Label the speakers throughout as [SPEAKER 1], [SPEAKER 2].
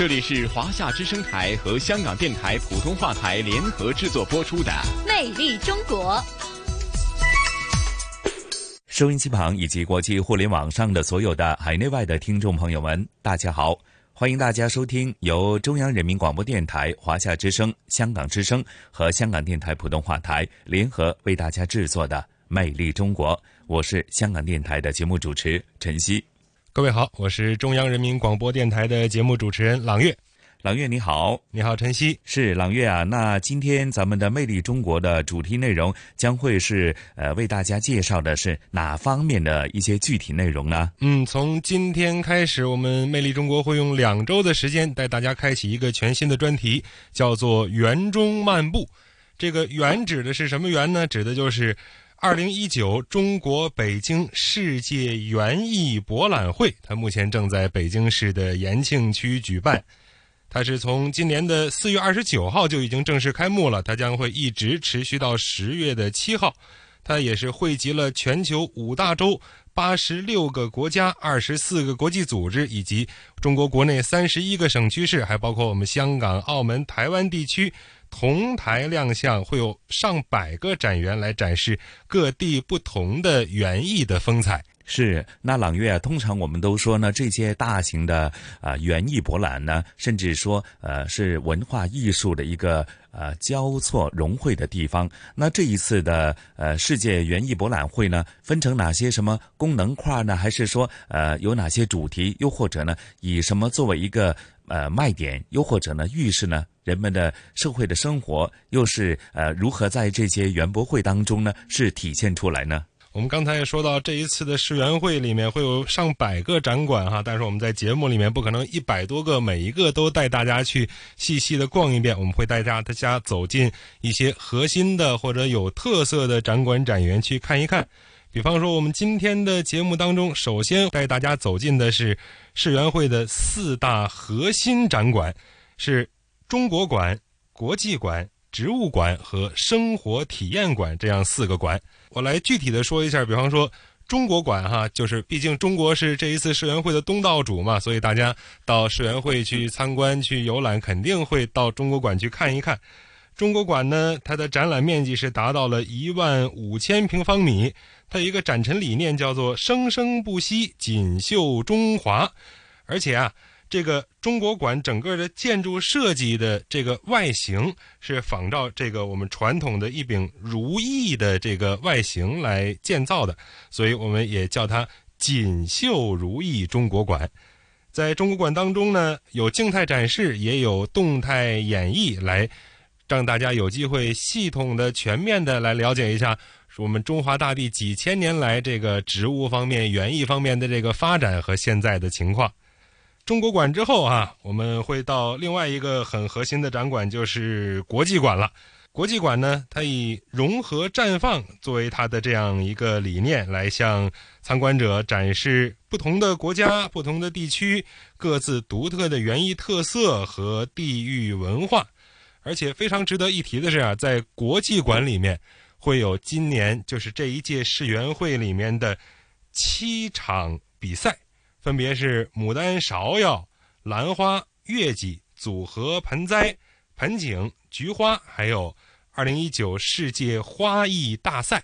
[SPEAKER 1] 这里是华夏之声台和香港电台普通话台联合制作播出的《
[SPEAKER 2] 魅力中国》。
[SPEAKER 3] 收音机旁以及国际互联网上的所有的海内外的听众朋友们，大家好！欢迎大家收听由中央人民广播电台、华夏之声、香港之声和香港电台普通话台联合为大家制作的《魅力中国》。我是香港电台的节目主持陈曦。
[SPEAKER 4] 各位好，我是中央人民广播电台的节目主持人朗月。
[SPEAKER 3] 朗月你好，
[SPEAKER 4] 你好晨曦，
[SPEAKER 3] 是朗月啊。那今天咱们的《魅力中国》的主题内容将会是呃为大家介绍的是哪方面的一些具体内容呢？
[SPEAKER 4] 嗯，从今天开始，我们《魅力中国》会用两周的时间带大家开启一个全新的专题，叫做“园中漫步”。这个“园”指的是什么园呢？指的就是。二零一九中国北京世界园艺博览会，它目前正在北京市的延庆区举办。它是从今年的四月二十九号就已经正式开幕了，它将会一直持续到十月的七号。它也是汇集了全球五大洲、八十六个国家、二十四个国际组织，以及中国国内三十一个省区市，还包括我们香港、澳门、台湾地区。同台亮相，会有上百个展员来展示各地不同的园艺的风采。
[SPEAKER 3] 是，那朗月啊，通常我们都说呢，这些大型的啊园艺博览呢，甚至说呃是文化艺术的一个呃交错融汇的地方。那这一次的呃世界园艺博览会呢，分成哪些什么功能块呢？还是说呃有哪些主题？又或者呢，以什么作为一个呃卖点？又或者呢，预示呢？人们的社会的生活又是呃如何在这些园博会当中呢？是体现出来呢？
[SPEAKER 4] 我们刚才也说到，这一次的世园会里面会有上百个展馆哈，但是我们在节目里面不可能一百多个每一个都带大家去细细的逛一遍，我们会带大家走进一些核心的或者有特色的展馆展园去看一看。比方说，我们今天的节目当中，首先带大家走进的是世园会的四大核心展馆，是。中国馆、国际馆、植物馆和生活体验馆这样四个馆，我来具体的说一下。比方说，中国馆哈，就是毕竟中国是这一次世园会的东道主嘛，所以大家到世园会去参观、去游览，肯定会到中国馆去看一看。中国馆呢，它的展览面积是达到了一万五千平方米，它有一个展陈理念叫做“生生不息，锦绣中华”，而且啊。这个中国馆整个的建筑设计的这个外形是仿照这个我们传统的一柄如意的这个外形来建造的，所以我们也叫它“锦绣如意中国馆”。在中国馆当中呢，有静态展示，也有动态演绎，来让大家有机会系统的、全面的来了解一下我们中华大地几千年来这个植物方面、园艺方面的这个发展和现在的情况。中国馆之后啊，我们会到另外一个很核心的展馆，就是国际馆了。国际馆呢，它以融合绽放作为它的这样一个理念，来向参观者展示不同的国家、不同的地区各自独特的园艺特色和地域文化。而且非常值得一提的是啊，在国际馆里面会有今年就是这一届世园会里面的七场比赛。分别是牡丹、芍药、兰花、月季、组合盆栽、盆景、菊花，还有二零一九世界花艺大赛，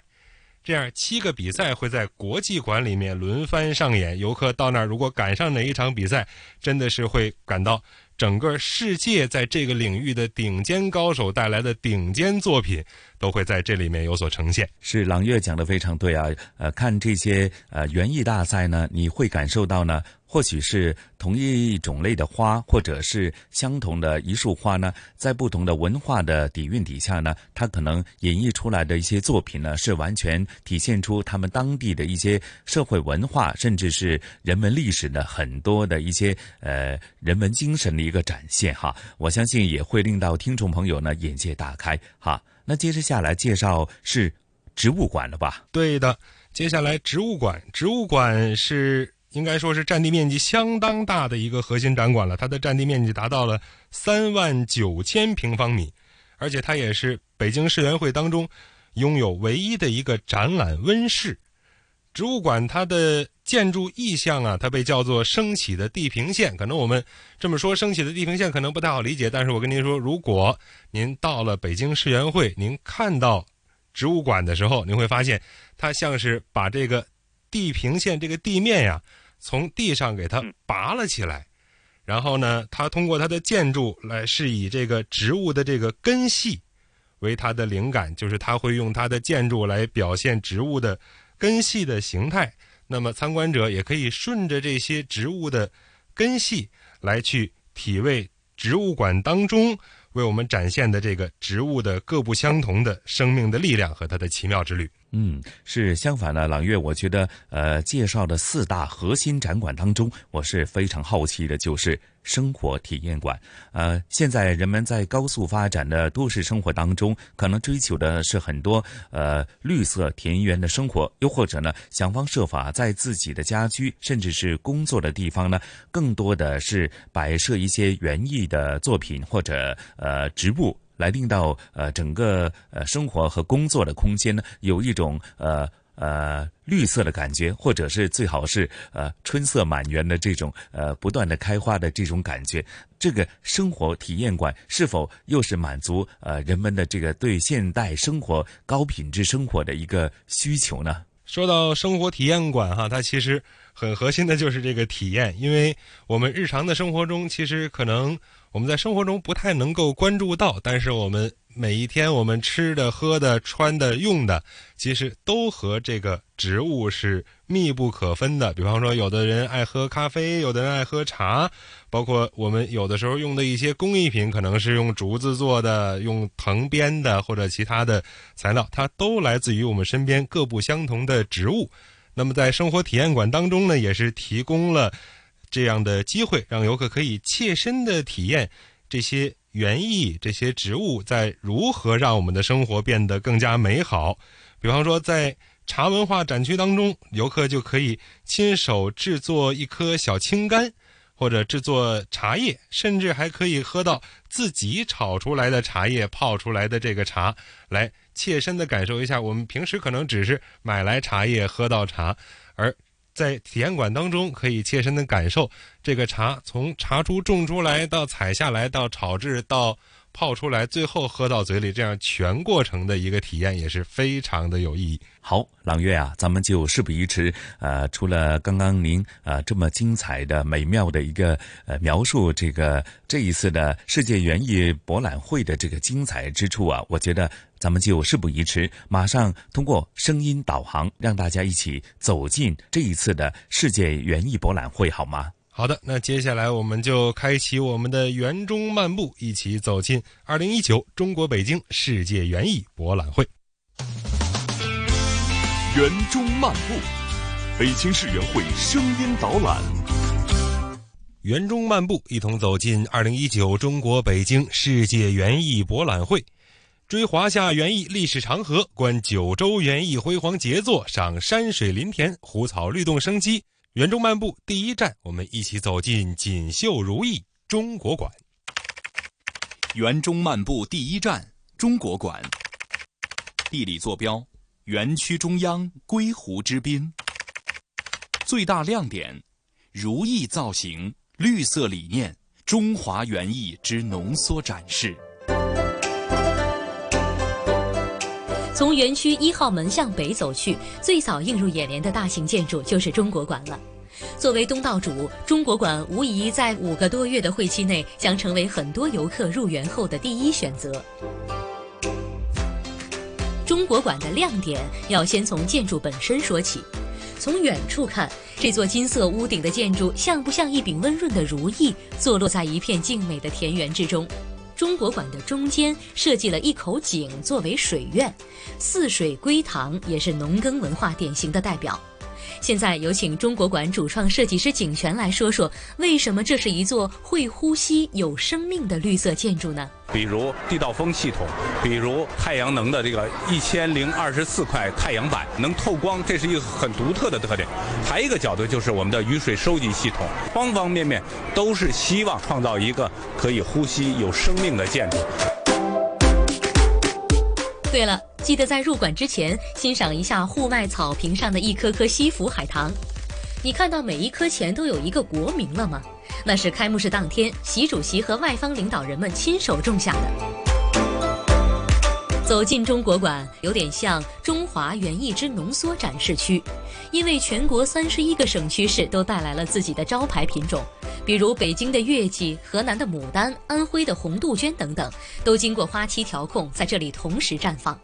[SPEAKER 4] 这样七个比赛会在国际馆里面轮番上演。游客到那儿，如果赶上哪一场比赛，真的是会感到。整个世界在这个领域的顶尖高手带来的顶尖作品，都会在这里面有所呈现。
[SPEAKER 3] 是朗月讲的非常对啊，呃，看这些呃园艺大赛呢，你会感受到呢。或许是同一种类的花，或者是相同的一束花呢，在不同的文化的底蕴底下呢，它可能演绎出来的一些作品呢，是完全体现出他们当地的一些社会文化，甚至是人文历史的很多的一些呃人文精神的一个展现哈。我相信也会令到听众朋友呢眼界大开哈。那接着下来介绍是植物馆了吧？
[SPEAKER 4] 对的，接下来植物馆，植物馆是。应该说是占地面积相当大的一个核心展馆了，它的占地面积达到了三万九千平方米，而且它也是北京世园会当中拥有唯一的一个展览温室。植物馆它的建筑意象啊，它被叫做升起的地平线。可能我们这么说，升起的地平线可能不太好理解，但是我跟您说，如果您到了北京世园会，您看到植物馆的时候，您会发现它像是把这个地平线这个地面呀。从地上给它拔了起来，然后呢，它通过它的建筑来是以这个植物的这个根系为它的灵感，就是它会用它的建筑来表现植物的根系的形态。那么参观者也可以顺着这些植物的根系来去体味植物馆当中为我们展现的这个植物的各不相同的生命的力量和它的奇妙之旅。
[SPEAKER 3] 嗯，是相反的，朗月，我觉得，呃，介绍的四大核心展馆当中，我是非常好奇的，就是生活体验馆。呃，现在人们在高速发展的都市生活当中，可能追求的是很多呃绿色田园的生活，又或者呢，想方设法在自己的家居甚至是工作的地方呢，更多的是摆设一些园艺的作品或者呃植物。来令到呃整个呃生活和工作的空间呢，有一种呃呃绿色的感觉，或者是最好是呃春色满园的这种呃不断的开花的这种感觉。这个生活体验馆是否又是满足呃人们的这个对现代生活高品质生活的一个需求呢？
[SPEAKER 4] 说到生活体验馆哈，它其实很核心的就是这个体验，因为我们日常的生活中其实可能。我们在生活中不太能够关注到，但是我们每一天我们吃的、喝的、穿的、用的，其实都和这个植物是密不可分的。比方说，有的人爱喝咖啡，有的人爱喝茶，包括我们有的时候用的一些工艺品，可能是用竹子做的、用藤编的或者其他的材料，它都来自于我们身边各不相同的植物。那么，在生活体验馆当中呢，也是提供了。这样的机会，让游客可以切身的体验这些园艺、这些植物在如何让我们的生活变得更加美好。比方说，在茶文化展区当中，游客就可以亲手制作一颗小青柑，或者制作茶叶，甚至还可以喝到自己炒出来的茶叶泡出来的这个茶，来切身的感受一下我们平时可能只是买来茶叶喝到茶，而。在体验馆当中，可以切身的感受这个茶从茶株种出来到采下来到炒制到泡出来，最后喝到嘴里，这样全过程的一个体验也是非常的有意义。
[SPEAKER 3] 好，朗月啊，咱们就事不宜迟，呃，除了刚刚您呃这么精彩的美妙的一个呃描述，这个这一次的世界园艺博览会的这个精彩之处啊，我觉得。咱们就事不宜迟，马上通过声音导航，让大家一起走进这一次的世界园艺博览会，好吗？
[SPEAKER 4] 好的，那接下来我们就开启我们的园中漫步，一起走进二零一九中国北京世界园艺博览会。
[SPEAKER 5] 园中漫步，北京市园会声音导览。
[SPEAKER 4] 园中漫步，一同走进二零一九中国北京世界园艺博览会。追华夏园艺历史长河，观九州园艺辉煌杰作，赏山水林田、湖草绿动生机。园中漫步第一站，我们一起走进锦绣如意中国馆。
[SPEAKER 5] 园中漫步第一站，中国馆。地理坐标：园区中央归湖之滨。最大亮点：如意造型、绿色理念，中华园艺之浓缩展示。
[SPEAKER 6] 从园区一号门向北走去，最早映入眼帘的大型建筑就是中国馆了。作为东道主，中国馆无疑在五个多月的会期内将成为很多游客入园后的第一选择。中国馆的亮点要先从建筑本身说起。从远处看，这座金色屋顶的建筑像不像一柄温润的如意，坐落在一片静美的田园之中？中国馆的中间设计了一口井作为水院，四水归堂也是农耕文化典型的代表。现在有请中国馆主创设计师景泉来说说，为什么这是一座会呼吸、有生命的绿色建筑呢？
[SPEAKER 7] 比如地道风系统，比如太阳能的这个一千零二十四块太阳板能透光，这是一个很独特的特点。还有一个角度就是我们的雨水收集系统，方方面面都是希望创造一个可以呼吸、有生命的建筑。
[SPEAKER 6] 对了，记得在入馆之前欣赏一下户外草坪上的一颗颗西府海棠。你看到每一颗前都有一个国名了吗？那是开幕式当天习主席和外方领导人们亲手种下的。走进中国馆，有点像中华园艺之浓缩展示区，因为全国三十一个省区市都带来了自己的招牌品种。比如北京的月季、河南的牡丹、安徽的红杜鹃等等，都经过花期调控，在这里同时绽放。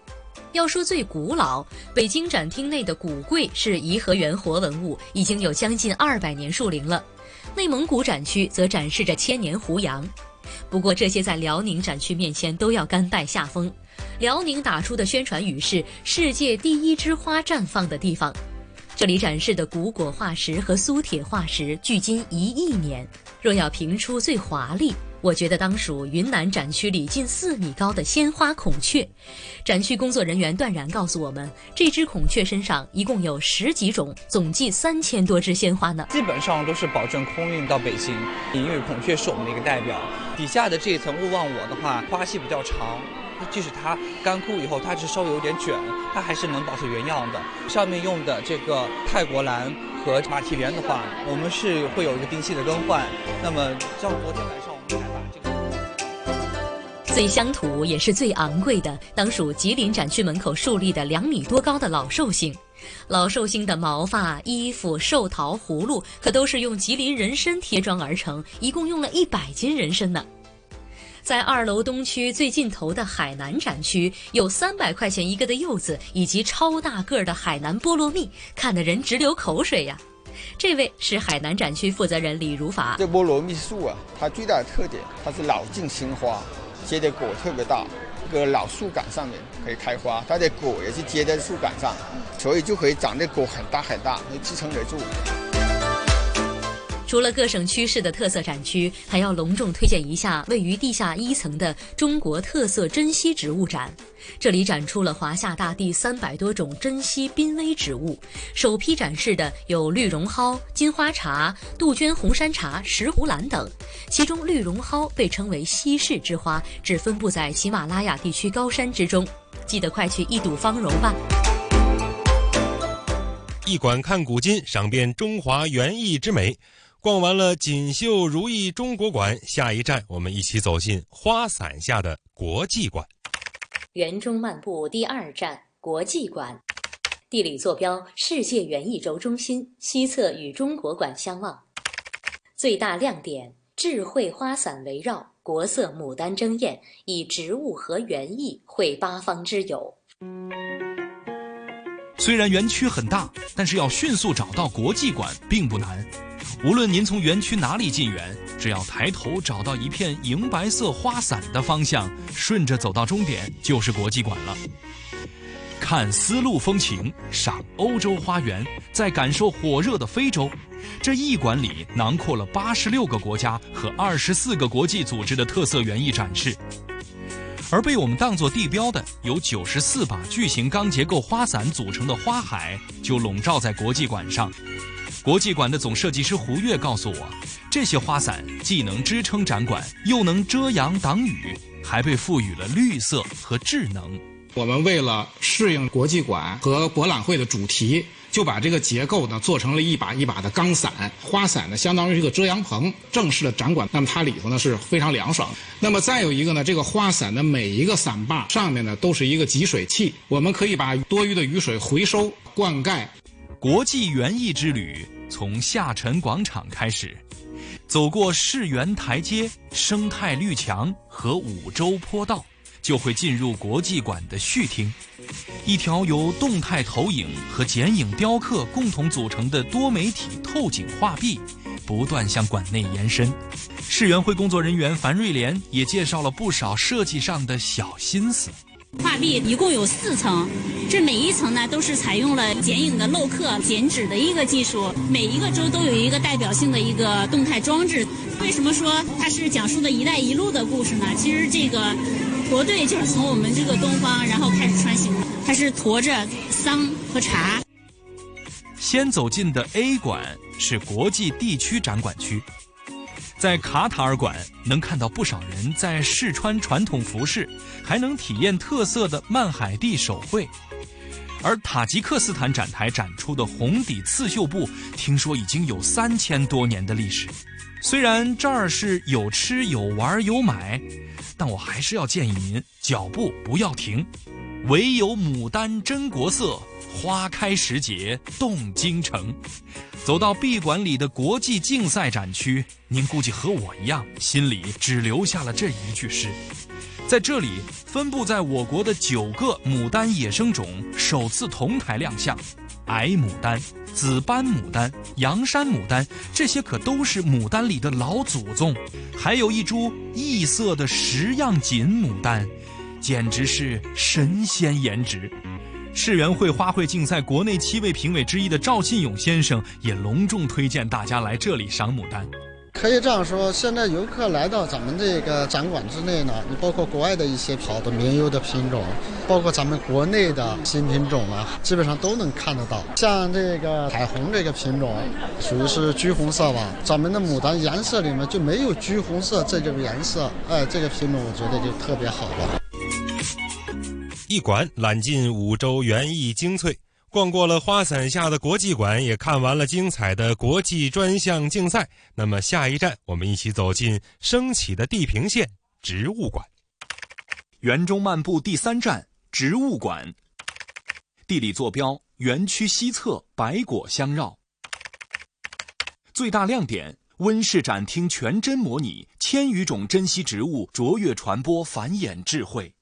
[SPEAKER 6] 要说最古老，北京展厅内的古桂是颐和园活文物，已经有将近二百年树龄了。内蒙古展区则展示着千年胡杨，不过这些在辽宁展区面前都要甘拜下风。辽宁打出的宣传语是“世界第一枝花绽放的地方”。这里展示的古果化石和苏铁化石距今一亿年。若要评出最华丽，我觉得当属云南展区里近四米高的鲜花孔雀。展区工作人员断然告诉我们，这只孔雀身上一共有十几种，总计三千多只鲜花呢。
[SPEAKER 8] 基本上都是保证空运到北京，因为孔雀是我们的一个代表。底下的这一层勿忘我的话，花期比较长。即使它干枯以后，它是稍微有点卷，它还是能保持原样的。上面用的这个泰国蓝和马蹄莲的话，我们是会有一个定期的更换。那么像昨天晚上，
[SPEAKER 6] 最乡土也是最昂贵的，当属吉林展区门口树立的两米多高的老寿星。老寿星的毛发、衣服、寿桃、葫芦，可都是用吉林人参贴装而成，一共用了一百斤人参呢。在二楼东区最尽头的海南展区，有三百块钱一个的柚子，以及超大个儿的海南菠萝蜜，看得人直流口水呀。这位是海南展区负责人李如法。
[SPEAKER 9] 这菠萝蜜树啊，它最大的特点，它是老茎新花，结的果特别大，这个老树干上面可以开花，它的果也是结在树干上，所以就可以长的果很大很大，能支撑得住。
[SPEAKER 6] 除了各省区市的特色展区，还要隆重推荐一下位于地下一层的中国特色珍稀植物展。这里展出了华夏大地三百多种珍稀濒危植物，首批展示的有绿绒蒿、金花茶、杜鹃、红山茶、石斛兰等。其中，绿绒蒿被称为稀世之花，只分布在喜马拉雅地区高山之中。记得快去一睹芳容吧！
[SPEAKER 4] 一馆看古今，赏遍中华园艺之美。逛完了锦绣如意中国馆，下一站我们一起走进花伞下的国际馆。
[SPEAKER 6] 园中漫步第二站国际馆，地理坐标世界园艺轴中心西侧与中国馆相望。最大亮点：智慧花伞围绕，国色牡丹争艳，以植物和园艺会八方之友。
[SPEAKER 5] 虽然园区很大，但是要迅速找到国际馆并不难。无论您从园区哪里进园，只要抬头找到一片银白色花伞的方向，顺着走到终点就是国际馆了。看丝路风情，赏欧洲花园，再感受火热的非洲。这一馆里囊括了八十六个国家和二十四个国际组织的特色园艺展示，而被我们当作地标的有九十四把巨型钢结构花伞组成的花海，就笼罩在国际馆上。国际馆的总设计师胡越告诉我，这些花伞既能支撑展馆，又能遮阳挡雨，还被赋予了绿色和智能。
[SPEAKER 10] 我们为了适应国际馆和博览会的主题，就把这个结构呢做成了一把一把的钢伞。花伞呢相当于一个遮阳棚。正式的展馆，那么它里头呢是非常凉爽。那么再有一个呢，这个花伞的每一个伞把上面呢都是一个集水器，我们可以把多余的雨水回收灌溉。
[SPEAKER 5] 国际园艺之旅从下沉广场开始，走过世园台阶、生态绿墙和五洲坡道，就会进入国际馆的序厅，一条由动态投影和剪影雕刻共同组成的多媒体透景画壁，不断向馆内延伸。世园会工作人员樊瑞莲也介绍了不少设计上的小心思。
[SPEAKER 11] 画壁一共有四层，这每一层呢都是采用了剪影的镂刻、剪纸的一个技术，每一个州都有一个代表性的一个动态装置。为什么说它是讲述的一带一路的故事呢？其实这个驼队就是从我们这个东方，然后开始穿行，它是驮着桑和茶。
[SPEAKER 5] 先走进的 A 馆是国际地区展馆区。在卡塔尔馆能看到不少人在试穿传统服饰，还能体验特色的曼海地手绘。而塔吉克斯坦展台展出的红底刺绣布，听说已经有三千多年的历史。虽然这儿是有吃有玩有买，但我还是要建议您脚步不要停。唯有牡丹真国色，花开时节动京城。走到闭馆里的国际竞赛展区，您估计和我一样，心里只留下了这一句诗。在这里，分布在我国的九个牡丹野生种首次同台亮相，矮牡丹、紫斑牡丹、阳山牡丹，这些可都是牡丹里的老祖宗。还有一株异色的十样锦牡丹，简直是神仙颜值。世园会花卉竞赛国内七位评委之一的赵信勇先生也隆重推荐大家来这里赏牡丹。
[SPEAKER 12] 可以这样说，现在游客来到咱们这个展馆之内呢，你包括国外的一些好的名优的品种，包括咱们国内的新品种啊，基本上都能看得到。像这个彩虹这个品种，属于是橘红色吧？咱们的牡丹颜色里面就没有橘红色这个颜色，哎，这个品种我觉得就特别好了。
[SPEAKER 4] 一馆揽尽五洲园艺精粹，逛过了花伞下的国际馆，也看完了精彩的国际专项竞赛。那么下一站，我们一起走进升起的地平线植物馆。
[SPEAKER 5] 园中漫步第三站植物馆，地理坐标园区西侧，百果相绕。最大亮点：温室展厅全真模拟千余种珍稀植物，卓越传播繁衍智慧。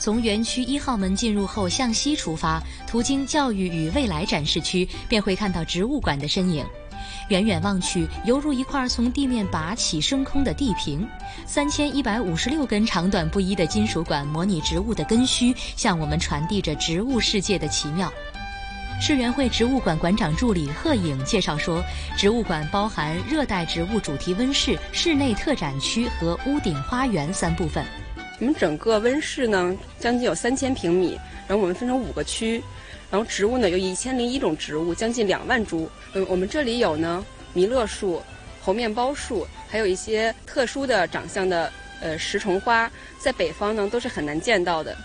[SPEAKER 6] 从园区一号门进入后，向西出发，途经教育与未来展示区，便会看到植物馆的身影。远远望去，犹如一块从地面拔起升空的地平。三千一百五十六根长短不一的金属管模拟植物的根须，向我们传递着植物世界的奇妙。世园会植物馆馆长助理贺颖介绍说，植物馆包含热带植物主题温室、室内特展区和屋顶花园三部分。
[SPEAKER 13] 我们整个温室呢，将近有三千平米，然后我们分成五个区，然后植物呢有一千零一种植物，将近两万株。嗯，我们这里有呢弥勒树、猴面包树，还有一些特殊的长相的呃食虫花，在北方呢都是很难见到的。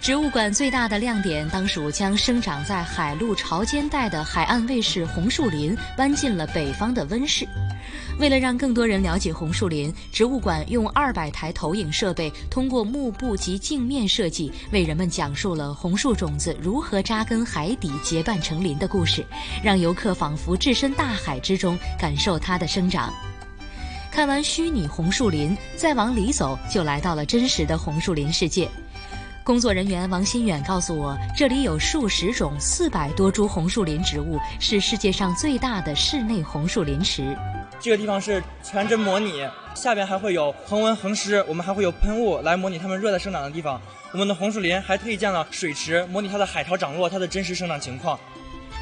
[SPEAKER 6] 植物馆最大的亮点当属将生长在海陆潮间带的海岸卫士红树林搬进了北方的温室。为了让更多人了解红树林，植物馆用二百台投影设备，通过幕布及镜面设计，为人们讲述了红树种子如何扎根海底、结伴成林的故事，让游客仿佛置身大海之中，感受它的生长。看完虚拟红树林，再往里走，就来到了真实的红树林世界。工作人员王新远告诉我，这里有数十种、四百多株红树林植物，是世界上最大的室内红树林池。
[SPEAKER 14] 这个地方是全真模拟，下边还会有恒温恒湿，我们还会有喷雾来模拟它们热带生长的地方。我们的红树林还推荐了水池，模拟它的海潮涨落，它的真实生长情况。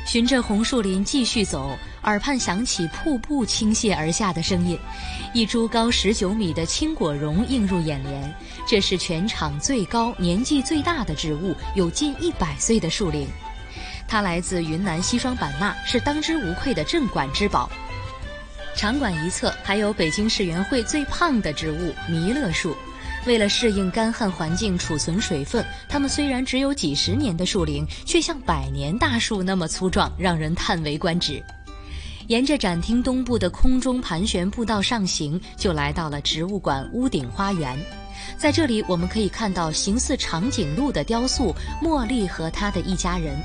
[SPEAKER 6] 循着红树林继续走，耳畔响起瀑布倾泻而下的声音。一株高十九米的青果榕映入眼帘，这是全场最高、年纪最大的植物，有近一百岁的树龄。它来自云南西双版纳，是当之无愧的镇馆之宝。场馆一侧还有北京世园会最胖的植物弥勒树。为了适应干旱环境、储存水分，它们虽然只有几十年的树龄，却像百年大树那么粗壮，让人叹为观止。沿着展厅东部的空中盘旋步道上行，就来到了植物馆屋顶花园。在这里，我们可以看到形似长颈鹿的雕塑《茉莉和她的一家人》，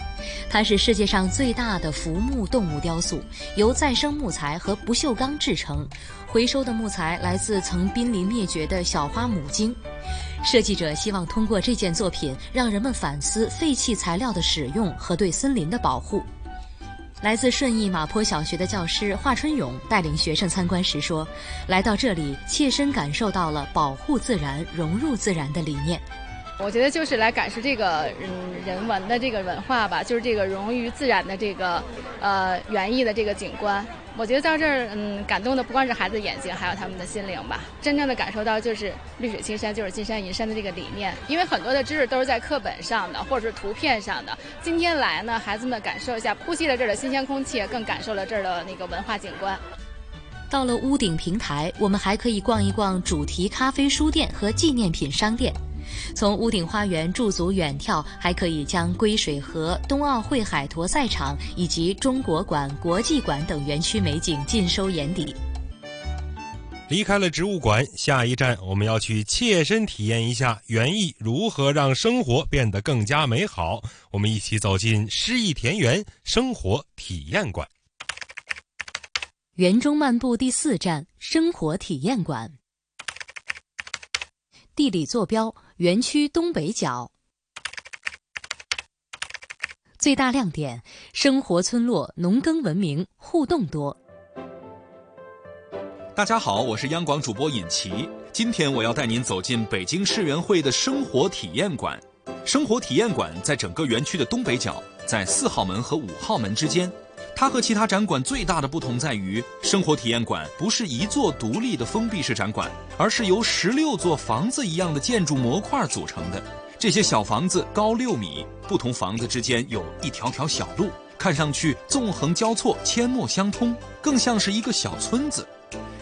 [SPEAKER 6] 它是世界上最大的浮木动物雕塑，由再生木材和不锈钢制成。回收的木材来自曾濒临灭绝的小花母鲸。设计者希望通过这件作品，让人们反思废弃材料的使用和对森林的保护。来自顺义马坡小学的教师华春勇带领学生参观时说：“来到这里，切身感受到了保护自然、融入自然的理念。
[SPEAKER 15] 我觉得就是来感受这个嗯人文的这个文化吧，就是这个融于自然的这个呃园艺的这个景观。”我觉得到这儿，嗯，感动的不光是孩子眼睛，还有他们的心灵吧。真正的感受到就是绿水青山就是金山银山的这个理念。因为很多的知识都是在课本上的，或者是图片上的。今天来呢，孩子们感受一下，呼吸了这儿的新鲜空气，更感受了这儿的那个文化景观。
[SPEAKER 6] 到了屋顶平台，我们还可以逛一逛主题咖啡书店和纪念品商店。从屋顶花园驻足远眺，还可以将归水河、冬奥会海坨赛场以及中国馆、国际馆等园区美景尽收眼底。
[SPEAKER 4] 离开了植物馆，下一站我们要去切身体验一下园艺如何让生活变得更加美好。我们一起走进诗意田园生活体验馆。
[SPEAKER 6] 园中漫步第四站：生活体验馆。地理坐标。园区东北角，最大亮点：生活村落，农耕文明，互动多。
[SPEAKER 5] 大家好，我是央广主播尹奇，今天我要带您走进北京世园会的生活体验馆。生活体验馆在整个园区的东北角，在四号门和五号门之间。它和其他展馆最大的不同在于，生活体验馆不是一座独立的封闭式展馆，而是由十六座房子一样的建筑模块组成的。这些小房子高六米，不同房子之间有一条条小路，看上去纵横交错、阡陌相通，更像是一个小村子。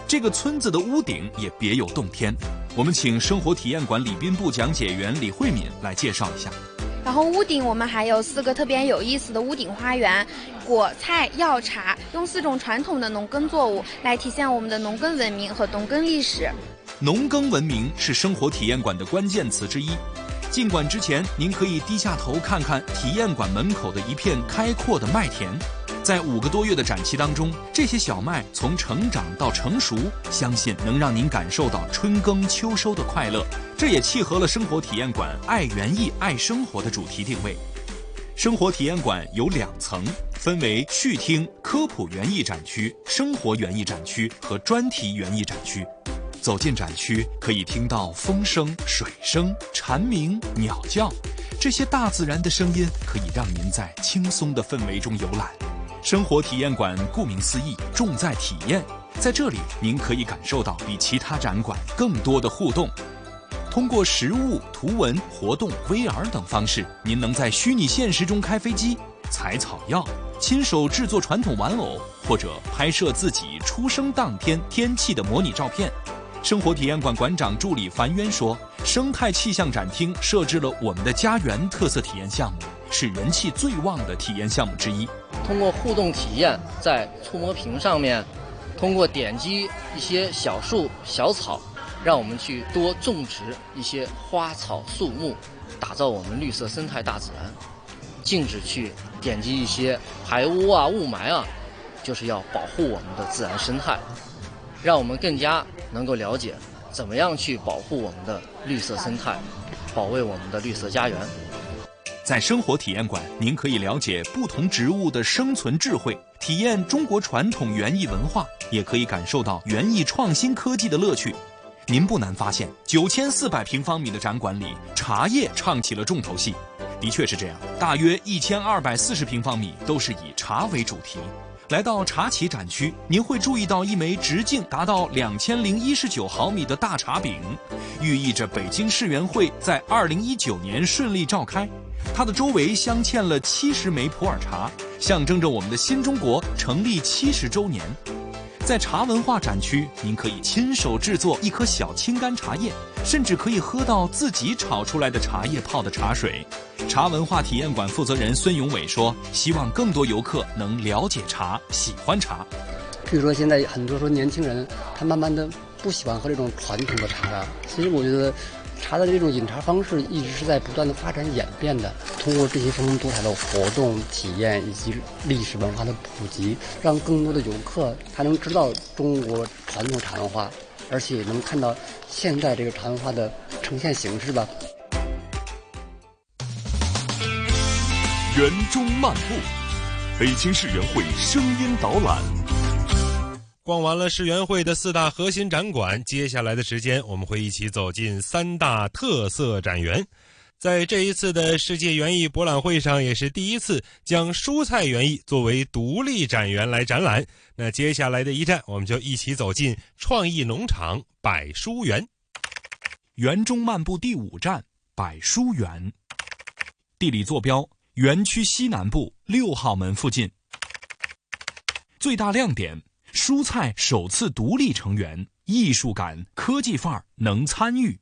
[SPEAKER 5] 这个村子的屋顶也别有洞天。我们请生活体验馆礼宾部讲解员李慧敏来介绍一下。
[SPEAKER 16] 然后屋顶我们还有四个特别有意思的屋顶花园，果菜药茶，用四种传统的农耕作物来体现我们的农耕文明和农耕历史。
[SPEAKER 5] 农耕文明是生活体验馆的关键词之一。进馆之前，您可以低下头看看体验馆门口的一片开阔的麦田。在五个多月的展期当中，这些小麦从成长到成熟，相信能让您感受到春耕秋收的快乐。这也契合了生活体验馆“爱园艺、爱生活”的主题定位。生活体验馆有两层，分为序厅、科普园艺展区、生活园艺展区和专题园艺展区。走进展区，可以听到风声、水声、蝉鸣、鸟叫，这些大自然的声音可以让您在轻松的氛围中游览。生活体验馆顾名思义，重在体验。在这里，您可以感受到比其他展馆更多的互动。通过实物、图文、活动、VR 等方式，您能在虚拟现实中开飞机、采草药、亲手制作传统玩偶，或者拍摄自己出生当天天气的模拟照片。生活体验馆馆长助理樊渊说：“生态气象展厅设置了我们的家园特色体验项目，是人气最旺的体验项目之一。
[SPEAKER 17] 通过互动体验，在触摸屏上面，通过点击一些小树、小草，让我们去多种植一些花草树木，打造我们绿色生态大自然。禁止去点击一些排污啊、雾霾啊，就是要保护我们的自然生态。”让我们更加能够了解，怎么样去保护我们的绿色生态，保卫我们的绿色家园。
[SPEAKER 5] 在生活体验馆，您可以了解不同植物的生存智慧，体验中国传统园艺文化，也可以感受到园艺创新科技的乐趣。您不难发现，九千四百平方米的展馆里，茶叶唱起了重头戏。的确是这样，大约一千二百四十平方米都是以茶为主题。来到茶企展区，您会注意到一枚直径达到两千零一十九毫米的大茶饼，寓意着北京世园会在二零一九年顺利召开。它的周围镶嵌了七十枚普洱茶，象征着我们的新中国成立七十周年。在茶文化展区，您可以亲手制作一颗小青柑茶叶，甚至可以喝到自己炒出来的茶叶泡的茶水。茶文化体验馆负责人孙永伟说：“希望更多游客能了解茶，喜欢茶。
[SPEAKER 18] 比如说，现在很多说年轻人，他慢慢的不喜欢喝这种传统的茶了。其实我觉得。茶的这种饮茶方式一直是在不断的发展演变的。通过这些丰富多彩的活动、体验以及历史文化的普及，让更多的游客他能知道中国传统茶文化，而且也能看到现在这个茶文化的呈现形式吧。
[SPEAKER 2] 园中漫步，北京市园会声音导览。
[SPEAKER 4] 逛完了世园会的四大核心展馆，接下来的时间我们会一起走进三大特色展园。在这一次的世界园艺博览会上，也是第一次将蔬菜园艺作为独立展园来展览。那接下来的一站，我们就一起走进创意农场百蔬园。
[SPEAKER 5] 园中漫步第五站百蔬园，地理坐标：园区西南部六号门附近。最大亮点。蔬菜首次独立成员，艺术感、科技范儿能参与。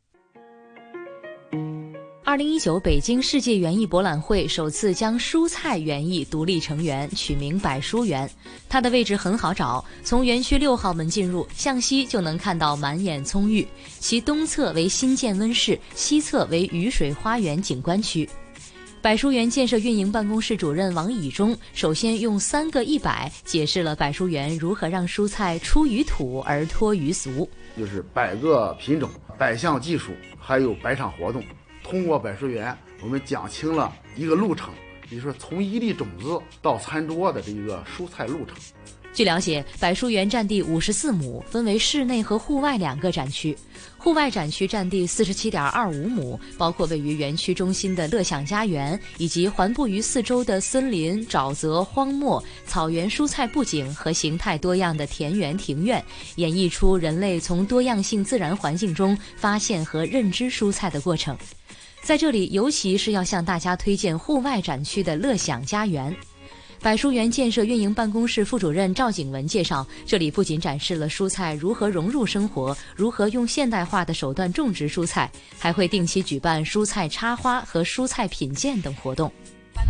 [SPEAKER 6] 二零一九北京世界园艺博览会首次将蔬菜园艺独立成园，取名百蔬园。它的位置很好找，从园区六号门进入，向西就能看到满眼葱郁。其东侧为新建温室，西侧为雨水花园景观区。百蔬园建设运营办公室主任王以忠首先用三个一百解释了百蔬园如何让蔬菜出于土而脱于俗，
[SPEAKER 19] 就是百个品种、百项技术，还有百场活动。通过百蔬园，我们讲清了一个路程，也就是说从一粒种子到餐桌的这一个蔬菜路程。
[SPEAKER 6] 据了解，百蔬园占地五十四亩，分为室内和户外两个展区。户外展区占地四十七点二五亩，包括位于园区中心的乐享家园，以及环布于四周的森林、沼泽、荒漠、草原、蔬菜布景和形态多样的田园庭院，演绎出人类从多样性自然环境中发现和认知蔬菜的过程。在这里，尤其是要向大家推荐户外展区的乐享家园。百蔬园建设运营办公室副主任赵景文介绍，这里不仅展示了蔬菜如何融入生活，如何用现代化的手段种植蔬菜，还会定期举办蔬菜插花和蔬菜品鉴等活动。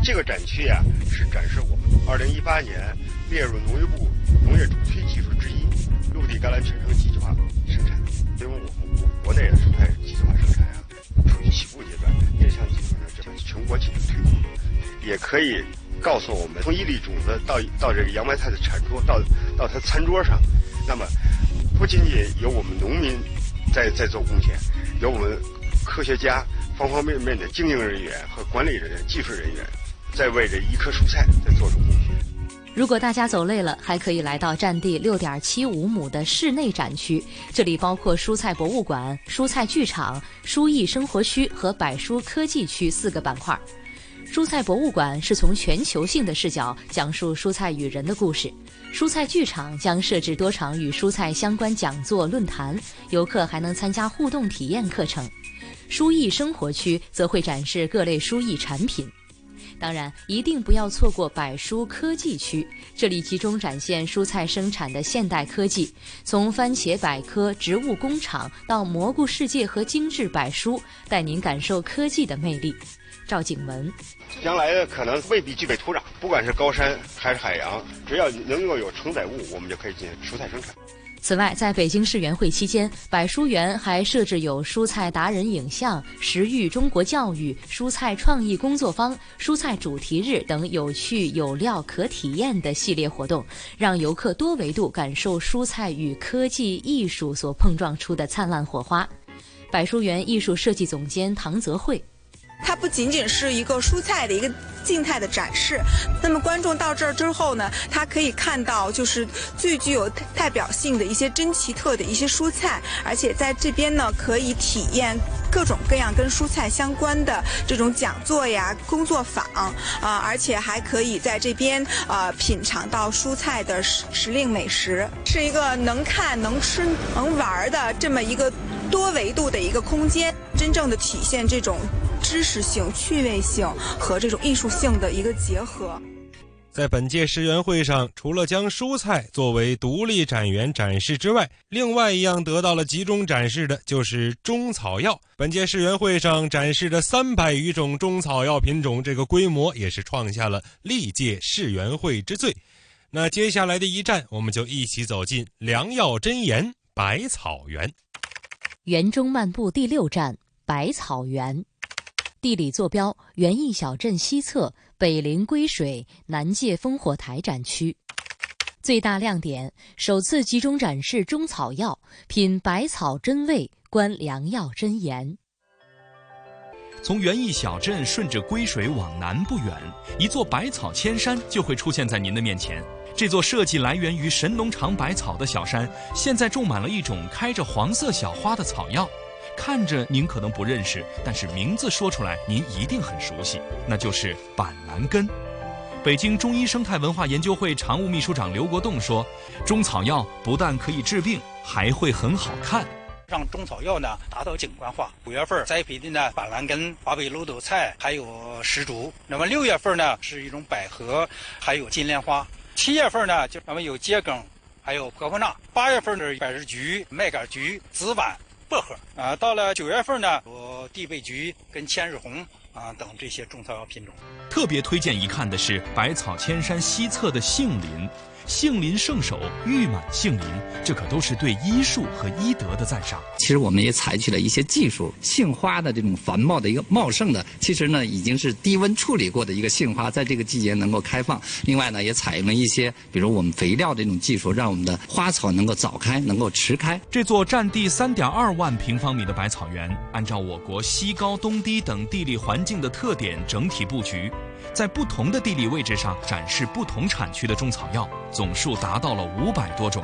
[SPEAKER 20] 这个展区呀，是展示我们二零一八年列入农业部农业主推技术之一——陆地甘蓝全程机械化生产。因为我们国内的蔬菜机械化生产啊，处于起步阶段，这项技术呢，向全国进行推广，也可以。告诉我们，从一粒种子到到这个洋白菜的产出，到到它餐桌上，那么不仅仅有我们农民在在做贡献，有我们科学家方方面面的经营人员和管理人员、技术人员在为这一棵蔬菜在做出贡献。
[SPEAKER 6] 如果大家走累了，还可以来到占地六点七五亩的室内展区，这里包括蔬菜博物馆、蔬菜剧场、蔬艺生活区和百蔬科技区四个板块。蔬菜博物馆是从全球性的视角讲述蔬菜与人的故事，蔬菜剧场将设置多场与蔬菜相关讲座论坛，游客还能参加互动体验课程。书艺生活区则会展示各类书艺产品。当然，一定不要错过百蔬科技区，这里集中展现蔬菜生产的现代科技，从番茄百科、植物工厂到蘑菇世界和精致百蔬，带您感受科技的魅力。赵景文，
[SPEAKER 20] 将来可能未必具备土壤，不管是高山还是海洋，只要能够有承载物，我们就可以进行蔬菜生产。
[SPEAKER 6] 此外，在北京世园会期间，百蔬园还设置有蔬菜达人影像、食育中国教育、蔬菜创意工作坊、蔬菜主题日等有趣有料可体验的系列活动，让游客多维度感受蔬菜与科技艺术所碰撞出的灿烂火花。百蔬园艺术设计总监唐泽慧。
[SPEAKER 21] 它不仅仅是一个蔬菜的一个静态的展示，那么观众到这儿之后呢，他可以看到就是最具有代表性的一些珍奇特的一些蔬菜，而且在这边呢可以体验各种各样跟蔬菜相关的这种讲座呀、工作坊啊，而且还可以在这边呃品尝到蔬菜的时时令美食，是一个能看、能吃、能玩的这么一个多维度的一个空间，真正的体现这种。知识性、趣味性和这种艺术性的一个结合。
[SPEAKER 4] 在本届世园会上，除了将蔬菜作为独立展园展示之外，另外一样得到了集中展示的就是中草药。本届世园会上展示的三百余种中草药品种，这个规模也是创下了历届世园会之最。那接下来的一站，我们就一起走进良药真言百草园。
[SPEAKER 6] 园中漫步第六站百草园，地理坐标：园艺小镇西侧，北临归水，南界烽火台展区。最大亮点：首次集中展示中草药，品百草真味，观良药真颜。
[SPEAKER 5] 从园艺小镇顺着归水往南不远，一座百草千山就会出现在您的面前。这座设计来源于神农尝百草的小山，现在种满了一种开着黄色小花的草药，看着您可能不认识，但是名字说出来您一定很熟悉，那就是板蓝根。北京中医生态文化研究会常务秘书长刘国栋说：“中草药不但可以治病，还会很好看。
[SPEAKER 22] 让中草药呢达到景观化。五月份栽培的呢板蓝根、华北漏斗菜，还有石竹。那么六月份呢是一种百合，还有金莲花。七月份呢就咱们有桔梗，还有婆婆纳。八月份呢百日菊、麦秆菊、紫菀、薄荷。啊，到了九月份呢有地贝菊跟千日红啊等这些中草药品种。
[SPEAKER 5] 特别推荐一看的是百草千山西侧的杏林。”杏林圣手，誉满杏林，这可都是对医术和医德的赞赏。
[SPEAKER 23] 其实我们也采取了一些技术，杏花的这种繁茂的一个茂盛的，其实呢已经是低温处理过的一个杏花，在这个季节能够开放。另外呢，也采用了一些，比如我们肥料这种技术，让我们的花草能够早开，能够迟开。
[SPEAKER 5] 这座占地三点二万平方米的百草园，按照我国西高东低等地理环境的特点整体布局。在不同的地理位置上展示不同产区的中草药，总数达到了五百多种。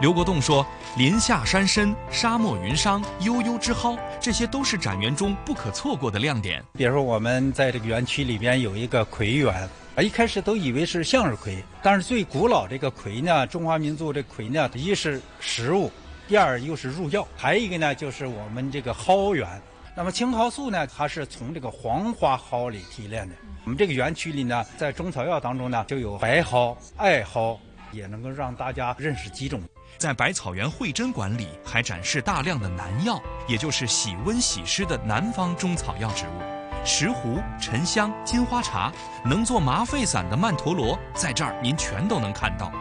[SPEAKER 5] 刘国栋说：“林下山深，沙漠云商，悠悠之蒿，这些都是展园中不可错过的亮点。
[SPEAKER 22] 比如说，我们在这个园区里边有一个葵园，啊，一开始都以为是向日葵，但是最古老这个葵呢，中华民族这葵呢，一是食物，第二又是入药，还有一个呢，就是我们这个蒿园。那么青蒿素呢，它是从这个黄花蒿里提炼的。”我们这个园区里呢，在中草药当中呢，就有白蒿、艾蒿，也能够让大家认识几种。
[SPEAKER 5] 在百草园慧珍馆里，还展示大量的南药，也就是喜温喜湿的南方中草药植物，石斛、沉香、金花茶，能做麻沸散的曼陀罗，在这儿您全都能看到。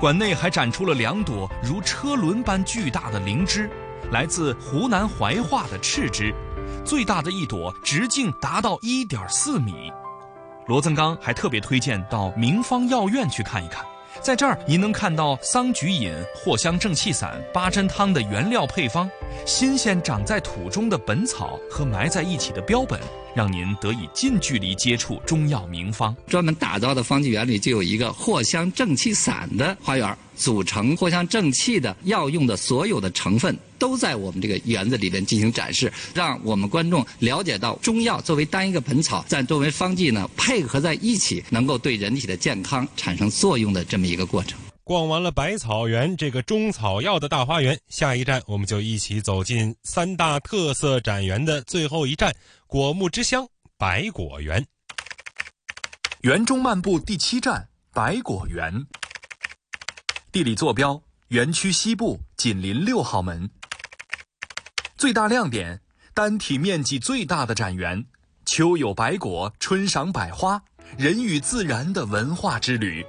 [SPEAKER 5] 馆内还展出了两朵如车轮般巨大的灵芝，来自湖南怀化的赤芝，最大的一朵直径达到一点四米。罗增刚还特别推荐到名方药院去看一看，在这儿您能看到桑菊饮、藿香正气散、八珍汤的原料配方，新鲜长在土中的本草和埋在一起的标本，让您得以近距离接触中药名方。
[SPEAKER 23] 专门打造的方剂园里就有一个藿香正气散的花园。组成藿香正气的药用的所有的成分都在我们这个园子里边进行展示，让我们观众了解到中药作为单一个本草，在作为方剂呢配合在一起，能够对人体的健康产生作用的这么一个过程。
[SPEAKER 4] 逛完了百草园这个中草药的大花园，下一站我们就一起走进三大特色展园的最后一站——果木之乡百果园。
[SPEAKER 5] 园中漫步第七站百果园。地理坐标：园区西部，紧邻六号门。最大亮点：单体面积最大的展园。秋有百果，春赏百花，人与自然的文化之旅。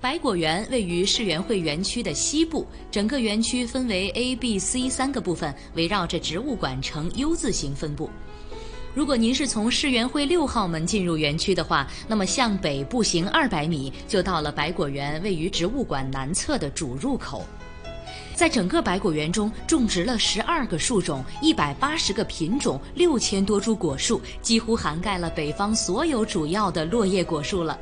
[SPEAKER 6] 百果园位于世园会园区的西部，整个园区分为 A、B、C 三个部分，围绕着植物馆呈 U 字形分布。如果您是从世园会六号门进入园区的话，那么向北步行二百米就到了百果园位于植物馆南侧的主入口。在整个百果园中，种植了十二个树种、一百八十个品种、六千多株果树，几乎涵盖了北方所有主要的落叶果树了。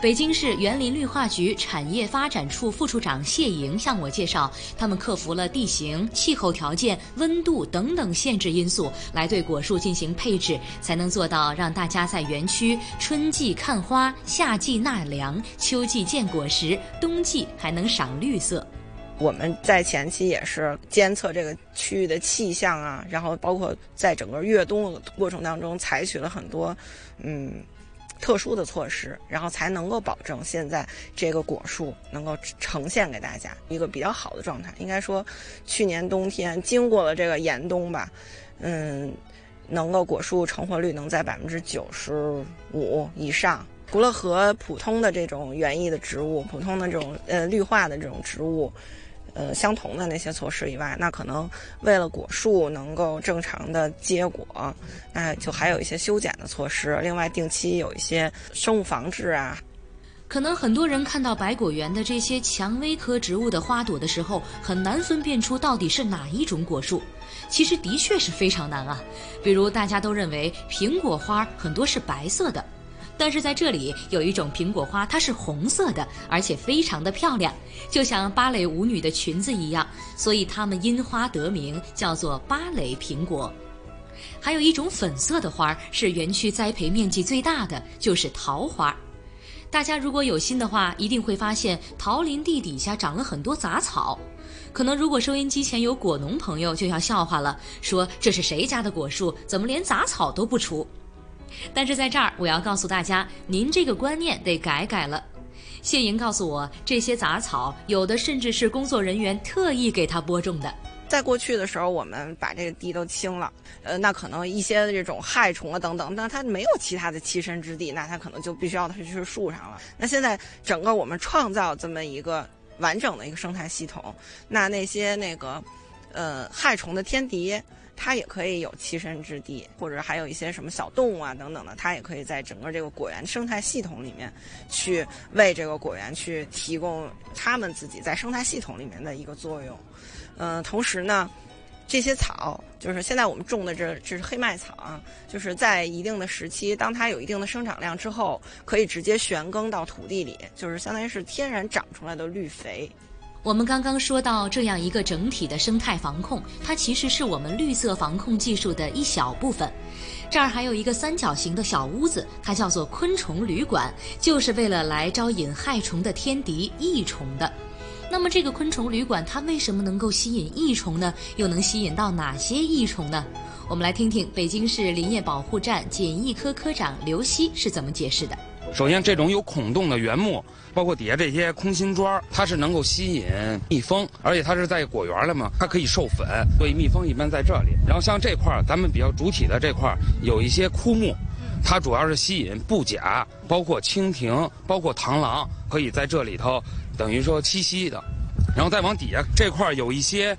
[SPEAKER 6] 北京市园林绿化局产业发展处副处长谢莹向我介绍，他们克服了地形、气候条件、温度等等限制因素，来对果树进行配置，才能做到让大家在园区春季看花、夏季纳凉、秋季见果实、冬季还能赏绿色。
[SPEAKER 24] 我们在前期也是监测这个区域的气象啊，然后包括在整个越冬的过程当中，采取了很多，嗯。特殊的措施，然后才能够保证现在这个果树能够呈现给大家一个比较好的状态。应该说，去年冬天经过了这个严冬吧，嗯，能够果树成活率能在百分之九十五以上。除了和普通的这种园艺的植物、普通的这种呃绿化的这种植物，呃相同的那些措施以外，那可能为了果树能够正常的结果，那就还有一些修剪的措施。另外，定期有一些生物防治啊。
[SPEAKER 6] 可能很多人看到百果园的这些蔷薇科植物的花朵的时候，很难分辨出到底是哪一种果树。其实的确是非常难啊。比如大家都认为苹果花很多是白色的，但是在这里有一种苹果花，它是红色的，而且非常的漂亮，就像芭蕾舞女的裙子一样，所以它们因花得名，叫做芭蕾苹果。还有一种粉色的花，是园区栽培面积最大的，就是桃花。大家如果有心的话，一定会发现桃林地底下长了很多杂草。可能如果收音机前有果农朋友，就要笑话了，说这是谁家的果树，怎么连杂草都不除？但是在这儿，我要告诉大家，您这个观念得改改了。谢莹告诉我，这些杂草有的甚至是工作人员特意给他播种的。
[SPEAKER 24] 在过去的时候，我们把这个地都清了，呃，那可能一些这种害虫啊等等，那它没有其他的栖身之地，那它可能就必须要它去树上了。那现在整个我们创造这么一个完整的一个生态系统，那那些那个呃害虫的天敌，它也可以有栖身之地，或者还有一些什么小动物啊等等的，它也可以在整个这个果园生态系统里面去为这个果园去提供它们自己在生态系统里面的一个作用。嗯，同时呢，这些草就是现在我们种的这这是黑麦草啊，就是在一定的时期，当它有一定的生长量之后，可以直接旋耕到土地里，就是相当于是天然长出来的绿肥。
[SPEAKER 6] 我们刚刚说到这样一个整体的生态防控，它其实是我们绿色防控技术的一小部分。这儿还有一个三角形的小屋子，它叫做昆虫旅馆，就是为了来招引害虫的天敌益虫的。那么这个昆虫旅馆它为什么能够吸引益虫呢？又能吸引到哪些益虫呢？我们来听听北京市林业保护站检疫科科长刘希是怎么解释的。
[SPEAKER 25] 首先，这种有孔洞的原木，包括底下这些空心砖，它是能够吸引蜜蜂，而且它是在果园了嘛，它可以授粉，所以蜜蜂一般在这里。然后像这块儿，咱们比较主体的这块儿有一些枯木，它主要是吸引布甲，包括蜻蜓，包括螳螂，可以在这里头等于说栖息的。然后再往底下这块儿有一些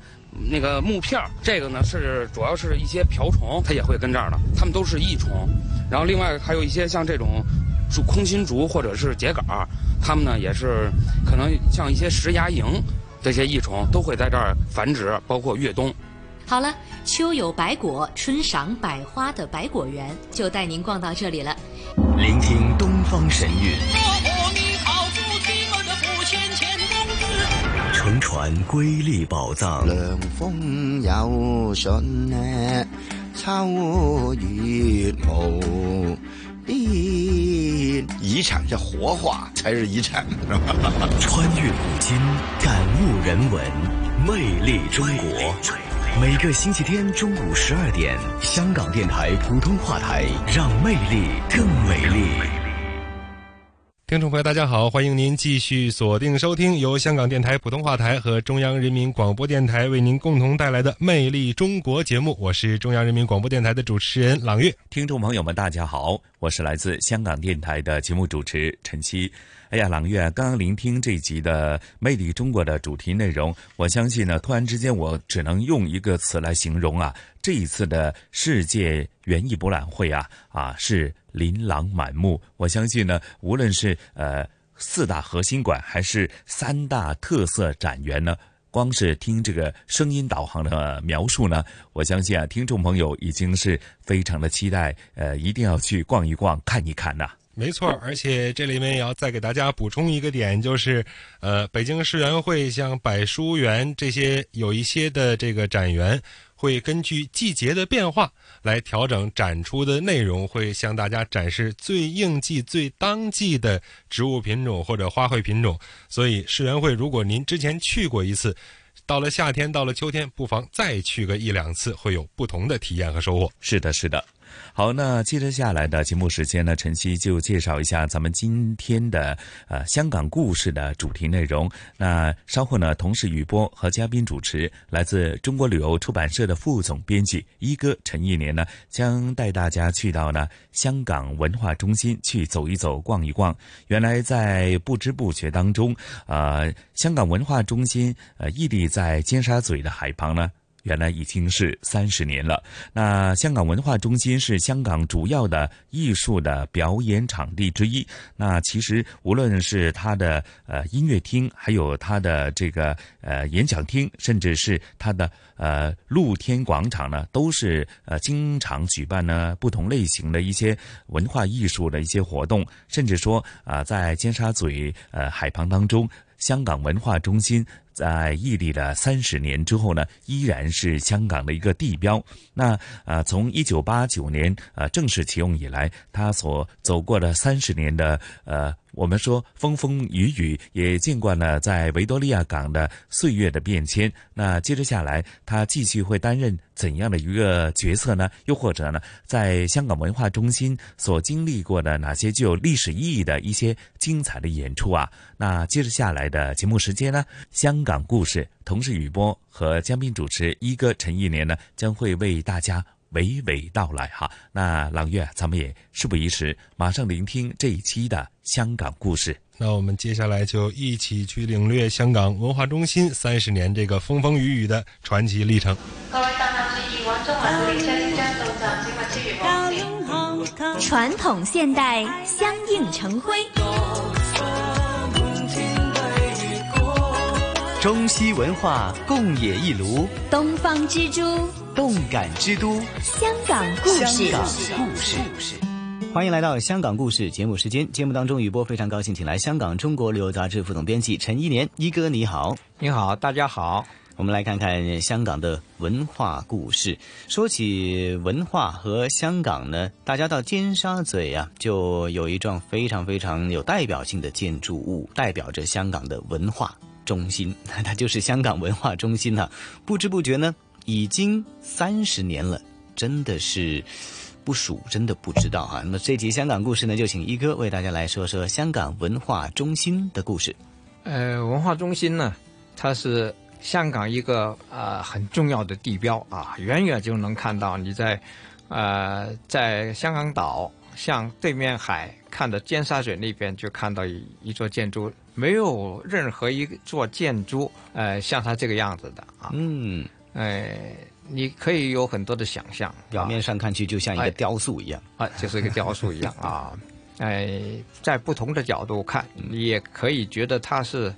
[SPEAKER 25] 那个木片儿，这个呢是主要是一些瓢虫，它也会跟这儿的，它们都是益虫。然后另外还有一些像这种。竹空心竹或者是秸秆儿，它们呢也是可能像一些石牙蝇这些益虫都会在这儿繁殖，包括越冬。
[SPEAKER 6] 好了，秋有百果，春赏百花的百果园就带您逛到这里了。
[SPEAKER 2] 聆听东方神韵，乘船瑰丽宝藏。
[SPEAKER 26] 凉风有信呢，秋月无边。遗产叫活化才是遗产，
[SPEAKER 2] 穿越古今，感悟人文，魅力中国。每个星期天中午十二点，香港电台普通话台，让魅力更美丽。
[SPEAKER 4] 听众朋友，大家好，欢迎您继续锁定收听由香港电台普通话台和中央人民广播电台为您共同带来的《魅力中国》节目。我是中央人民广播电台的主持人朗月。
[SPEAKER 3] 听众朋友们，大家好，我是来自香港电台的节目主持陈曦。哎呀，朗月，刚刚聆听这一集的《魅力中国》的主题内容，我相信呢，突然之间我只能用一个词来形容啊，这一次的世界园艺博览会啊，啊是。琳琅满目，我相信呢，无论是呃四大核心馆还是三大特色展园呢，光是听这个声音导航的描述呢，我相信啊，听众朋友已经是非常的期待，呃，一定要去逛一逛、看一看呐。
[SPEAKER 4] 没错，而且这里面也要再给大家补充一个点，就是，呃，北京世园会像百书园这些有一些的这个展园。会根据季节的变化来调整展出的内容，会向大家展示最应季、最当季的植物品种或者花卉品种。所以，世园会如果您之前去过一次，到了夏天、到了秋天，不妨再去个一两次，会有不同的体验和收获。
[SPEAKER 3] 是的，是的。好，那接着下来的节目时间呢，晨曦就介绍一下咱们今天的呃香港故事的主题内容。那稍后呢，同时雨波和嘉宾主持，来自中国旅游出版社的副总编辑一哥陈一年呢，将带大家去到呢香港文化中心去走一走、逛一逛。原来在不知不觉当中，呃，香港文化中心呃屹立在尖沙咀的海旁呢。原来已经是三十年了。那香港文化中心是香港主要的艺术的表演场地之一。那其实无论是它的呃音乐厅，还有它的这个呃演讲厅，甚至是它的呃露天广场呢，都是呃经常举办呢不同类型的一些文化艺术的一些活动。甚至说啊，在尖沙咀呃海旁当中，香港文化中心。在屹立了三十年之后呢，依然是香港的一个地标。那啊，从一九八九年啊正式启用以来，它所走过的三十年的呃。我们说风风雨雨，也见惯了在维多利亚港的岁月的变迁。那接着下来，他继续会担任怎样的一个角色呢？又或者呢，在香港文化中心所经历过的哪些具有历史意义的一些精彩的演出啊？那接着下来的节目时间呢？香港故事，同时雨波和嘉宾主持一哥陈一年呢，将会为大家。娓娓道来哈，那朗月，咱们也事不宜迟，马上聆听这一期的香港故事。
[SPEAKER 4] 那我们接下来就一起去领略香港文化中心三十年这个风风雨雨的传奇历程。
[SPEAKER 2] 传统现代相映成辉，
[SPEAKER 27] 中西文化共冶一炉，
[SPEAKER 2] 东方之珠。
[SPEAKER 27] 动感之都，
[SPEAKER 2] 香港故事。
[SPEAKER 27] 香港故事，欢迎来到香港故事节目时间。节目当中，雨波非常高兴，请来香港《中国旅游杂志》副总编辑陈一年一哥，你好，
[SPEAKER 28] 你好，大家好。
[SPEAKER 27] 我们来看看香港的文化故事。说起文化和香港呢，大家到尖沙咀啊，就有一幢非常非常有代表性的建筑物，代表着香港的文化中心，它就是香港文化中心呢。不知不觉呢。已经三十年了，真的是不数，真的不知道哈。那么这集香港故事呢，就请一哥为大家来说说香港文化中心的故事。
[SPEAKER 28] 呃，文化中心呢，它是香港一个呃很重要的地标啊，远远就能看到你在呃在香港岛向对面海看的尖沙咀那边，就看到一一座建筑，没有任何一座建筑呃像它这个样子的啊。
[SPEAKER 27] 嗯。
[SPEAKER 28] 哎，你可以有很多的想象，
[SPEAKER 27] 表面上看去就像一个雕塑一样，
[SPEAKER 28] 啊，就是一个雕塑一样 啊。哎，在不同的角度看，你也可以觉得它是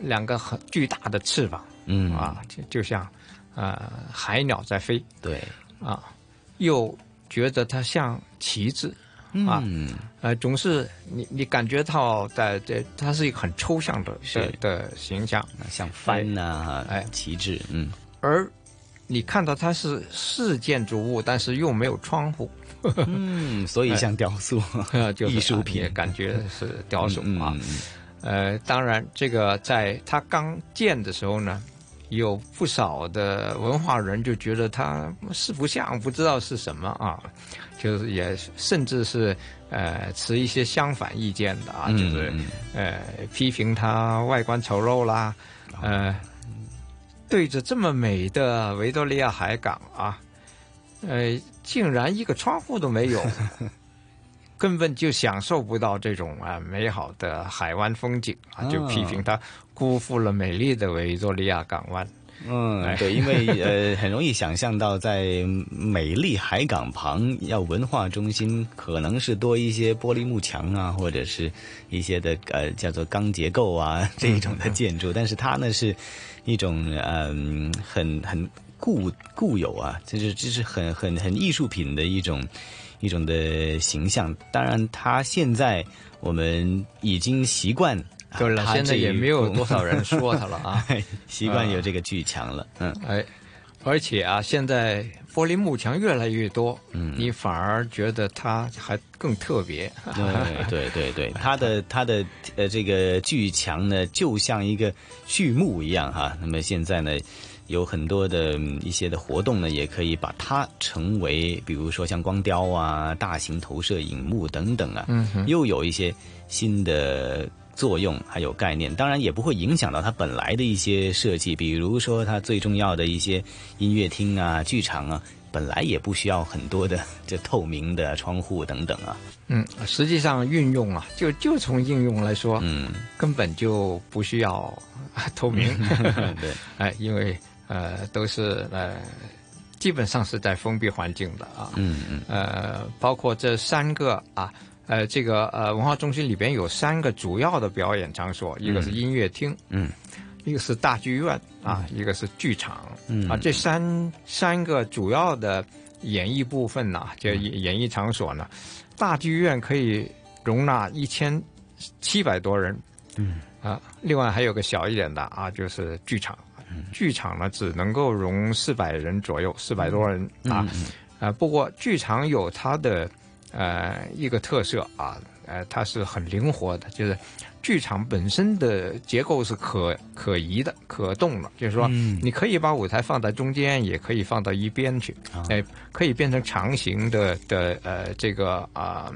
[SPEAKER 28] 两个很巨大的翅膀，
[SPEAKER 27] 嗯。
[SPEAKER 28] 啊，就就像呃海鸟在飞，
[SPEAKER 27] 对，
[SPEAKER 28] 啊，又觉得它像旗帜，啊，嗯呃，总是你你感觉到在这，它是一个很抽象的的的形象，
[SPEAKER 27] 像帆呐，哎，旗帜，嗯。
[SPEAKER 28] 而你看到它是是建筑物，但是又没有窗户，
[SPEAKER 27] 嗯，所以像雕塑，艺术品，
[SPEAKER 28] 感觉是雕塑啊。呃，当然，这个在它刚建的时候呢，有不少的文化人就觉得它四不像，不知道是什么啊，就是也甚至是呃持一些相反意见的啊，就是呃批评它外观丑陋啦，呃。对着这么美的维多利亚海港啊，呃，竟然一个窗户都没有，根本就享受不到这种啊美好的海湾风景啊，就批评他辜负了美丽的维多利亚港湾。
[SPEAKER 27] 嗯，对，因为呃，很容易想象到在美丽海港旁要文化中心，可能是多一些玻璃幕墙啊，或者是一些的呃叫做钢结构啊这一种的建筑，但是它呢是。一种嗯，很很固固有啊，就是就是很很很艺术品的一种一种的形象。当然，他现在我们已经习惯，
[SPEAKER 28] 对了，现在也没有多少人说他了啊，
[SPEAKER 27] 习惯有这个剧强了。嗯，
[SPEAKER 28] 哎，而且啊，现在玻璃幕墙越来越多，嗯，你反而觉得它还更特别。
[SPEAKER 27] 对 对对对，它的它的呃这个巨墙呢，就像一个。剧目一样哈，那么现在呢，有很多的一些的活动呢，也可以把它成为，比如说像光雕啊、大型投射影幕等等啊，又有一些新的作用还有概念。当然也不会影响到它本来的一些设计，比如说它最重要的一些音乐厅啊、剧场啊。本来也不需要很多的 这透明的窗户等等啊。
[SPEAKER 28] 嗯，实际上运用啊，就就从应用来说，嗯，根本就不需要透明。
[SPEAKER 27] 对，
[SPEAKER 28] 哎，因为呃都是呃基本上是在封闭环境的啊。
[SPEAKER 27] 嗯嗯。
[SPEAKER 28] 呃，包括这三个啊，呃，这个呃文化中心里边有三个主要的表演场所，一个是音乐厅，
[SPEAKER 27] 嗯。
[SPEAKER 28] 一个是大剧院啊，一个是剧场嗯。啊，这三三个主要的演艺部分呢，就演演艺场所呢，大剧院可以容纳一千七百多人，
[SPEAKER 27] 嗯。
[SPEAKER 28] 啊，另外还有个小一点的啊，就是剧场，剧场呢只能够容四百人左右，四百多人啊，啊，不过剧场有它的呃一个特色啊，呃，它是很灵活的，就是。剧场本身的结构是可可移的、可动的，就是说，你可以把舞台放在中间，也可以放到一边去，哎，可以变成长形的的呃，这个啊，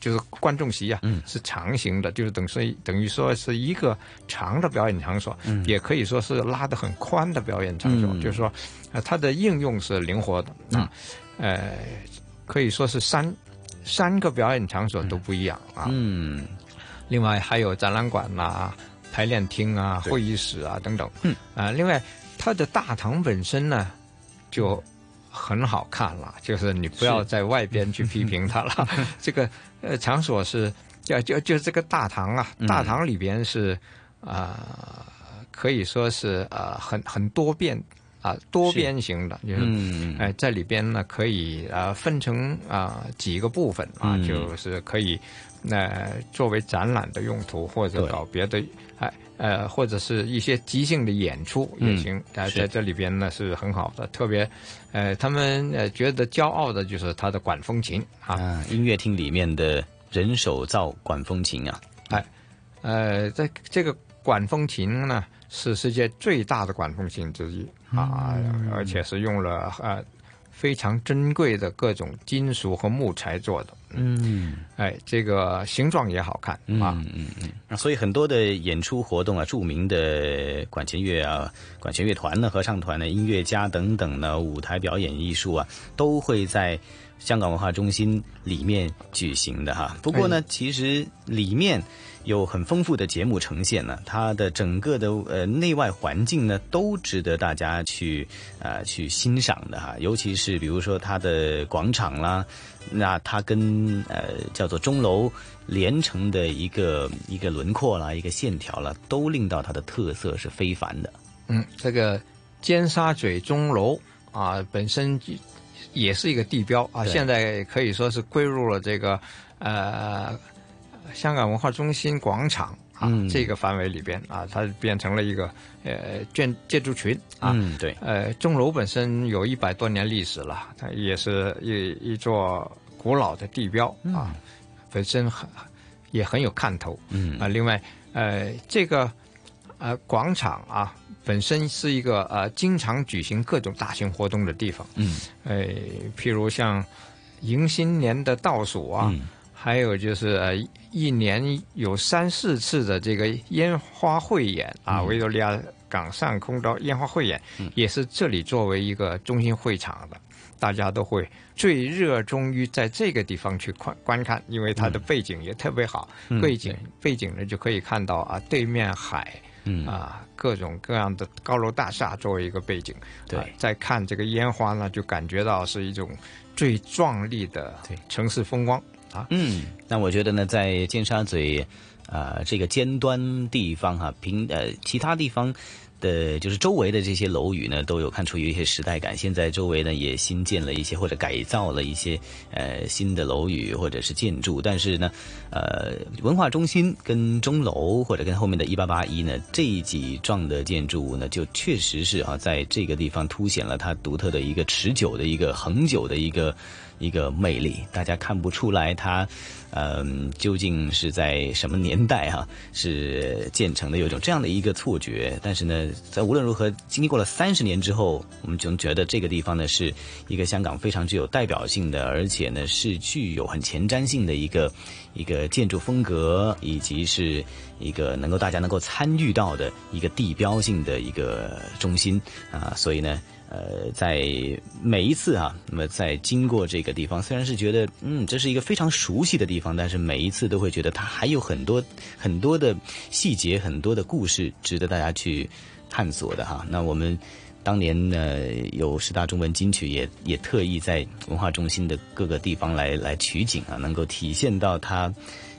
[SPEAKER 28] 就是观众席啊，是长形的，就是等于等于说是一个长的表演场所，也可以说是拉的很宽的表演场所，就是说，呃，它的应用是灵活的啊，呃，可以说是三三个表演场所都不一样啊，
[SPEAKER 27] 嗯。
[SPEAKER 28] 另外还有展览馆呐、排练厅啊、会议室啊等等。嗯。啊，另外它的大堂本身呢就很好看了，就是你不要在外边去批评它了。这个呃场所是就就就这个大堂啊，大堂里边是啊可以说是呃很很多变啊多边形的，就是哎在里边呢可以啊分成啊几个部分啊，就是可以。那作为展览的用途，或者搞别的，哎呃，或者是一些即兴的演出也行。在在这里边呢是很好的，特别，呃，他们呃觉得骄傲的就是他的管风琴啊，
[SPEAKER 27] 音乐厅里面的人手造管风琴啊，
[SPEAKER 28] 哎，呃，在这个管风琴呢是世界最大的管风琴之一啊，而且是用了呃非常珍贵的各种金属和木材做的。
[SPEAKER 27] 嗯，
[SPEAKER 28] 哎，这个形状也好看
[SPEAKER 27] 啊，嗯嗯，所以很多的演出活动啊，著名的管弦乐啊、管弦乐团呢、合唱团呢、音乐家等等呢，舞台表演艺术啊，都会在香港文化中心里面举行的哈。不过呢，其实里面。有很丰富的节目呈现呢，它的整个的呃内外环境呢都值得大家去呃去欣赏的哈，尤其是比如说它的广场啦，那它跟呃叫做钟楼连成的一个一个轮廓啦，一个线条啦，都令到它的特色是非凡的。
[SPEAKER 28] 嗯，这个尖沙咀钟楼啊，本身也是一个地标啊，现在可以说是归入了这个呃。香港文化中心广场啊，这个范围里边啊，它变成了一个呃建建筑群啊。
[SPEAKER 27] 嗯，对。
[SPEAKER 28] 呃，钟楼本身有一百多年历史了，它也是一一座古老的地标啊，本身很也很有看头。
[SPEAKER 27] 嗯
[SPEAKER 28] 啊，另外呃，这个呃广场啊，本身是一个呃经常举行各种大型活动的地方。
[SPEAKER 27] 嗯，
[SPEAKER 28] 呃，譬如像迎新年的倒数啊。还有就是呃，一年有三四次的这个烟花汇演啊，维多利亚港上空的烟花汇演，也是这里作为一个中心会场的，大家都会最热衷于在这个地方去观观看，因为它的背景也特别好，背景背景呢就可以看到啊对面海，啊各种各样的高楼大厦作为一个背景，
[SPEAKER 27] 对，
[SPEAKER 28] 再看这个烟花呢，就感觉到是一种最壮丽的城市风光。啊，
[SPEAKER 27] 嗯，那我觉得呢，在尖沙咀，呃，这个尖端地方哈，平呃其他地方的，就是周围的这些楼宇呢，都有看出有一些时代感。现在周围呢也新建了一些或者改造了一些呃新的楼宇或者是建筑，但是呢，呃，文化中心跟钟楼或者跟后面的一八八一呢这几幢的建筑物呢，就确实是啊，在这个地方凸显了它独特的一个持久的一个恒久的一个。一个魅力，大家看不出来它，嗯，究竟是在什么年代哈是建成的，有一种这样的一个错觉。但是呢，在无论如何经历过了三十年之后，我们就觉得这个地方呢是一个香港非常具有代表性的，而且呢是具有很前瞻性的一个一个建筑风格，以及是一个能够大家能够参与到的一个地标性的一个中心啊，所以呢。呃，在每一次啊，那么在经过这个地方，虽然是觉得嗯，这是一个非常熟悉的地方，但是每一次都会觉得它还有很多很多的细节，很多的故事值得大家去探索的哈。那我们当年呢有十大中文金曲，也也特意在文化中心的各个地方来来取景啊，能够体现到它。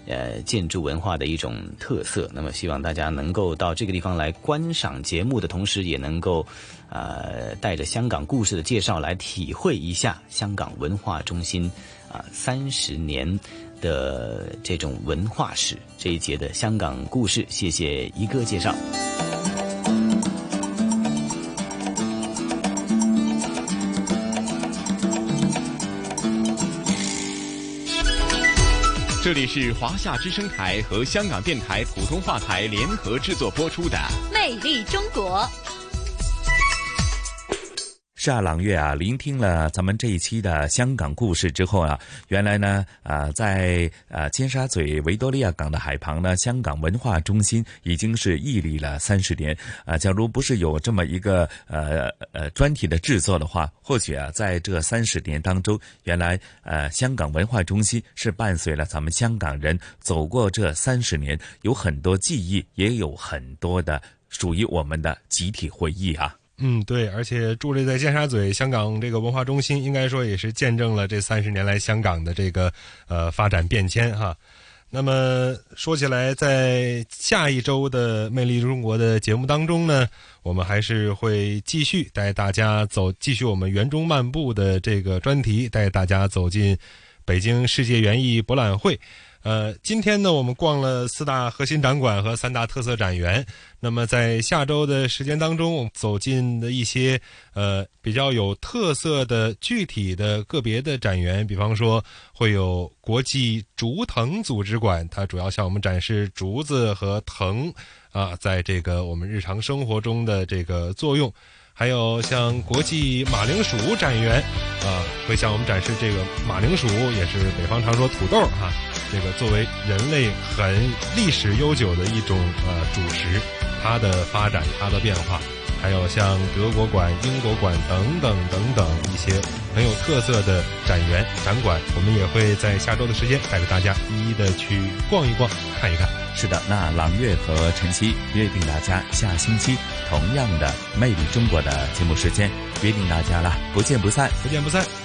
[SPEAKER 27] 呃，建筑文化的一种特色。那么，希望大家能够到这个地方来观赏节目的同时，也能够，呃，带着香港故事的介绍来体会一下香港文化中心啊三十年的这种文化史。这一节的香港故事，谢谢一哥介绍。
[SPEAKER 5] 这里是华夏之声台和香港电台普通话台联合制作播出的《
[SPEAKER 6] 魅力中国》。
[SPEAKER 3] 是啊，朗月啊，聆听了咱们这一期的香港故事之后啊，原来呢，啊，在啊尖沙咀维多利亚港的海旁呢，香港文化中心已经是屹立了三十年啊。假如不是有这么一个呃呃专题的制作的话，或许啊，在这三十年当中，原来呃香港文化中心是伴随了咱们香港人走过这三十年，有很多记忆，也有很多的属于我们的集体回忆啊。
[SPEAKER 4] 嗯，对，而且伫立在尖沙咀香港这个文化中心，应该说也是见证了这三十年来香港的这个呃发展变迁哈。那么说起来，在下一周的《魅力中国》的节目当中呢，我们还是会继续带大家走，继续我们园中漫步的这个专题，带大家走进北京世界园艺博览会。呃，今天呢，我们逛了四大核心展馆和三大特色展园。那么，在下周的时间当中，我们走进的一些呃比较有特色的具体的个别的展园，比方说会有国际竹藤组织馆，它主要向我们展示竹子和藤啊，在这个我们日常生活中的这个作用。还有像国际马铃薯展园，啊，会向我们展示这个马铃薯，也是北方常说土豆哈，这个作为人类很历史悠久的一种呃主食，它的发展，它的变化。还有像德国馆、英国馆等等等等一些很有特色的展园展馆，我们也会在下周的时间带着大家一一的去逛一逛、看一看。
[SPEAKER 3] 是的，那朗月和晨曦约定大家下星期同样的《魅力中国》的节目时间，约定大家了，不见不散，
[SPEAKER 4] 不见不散。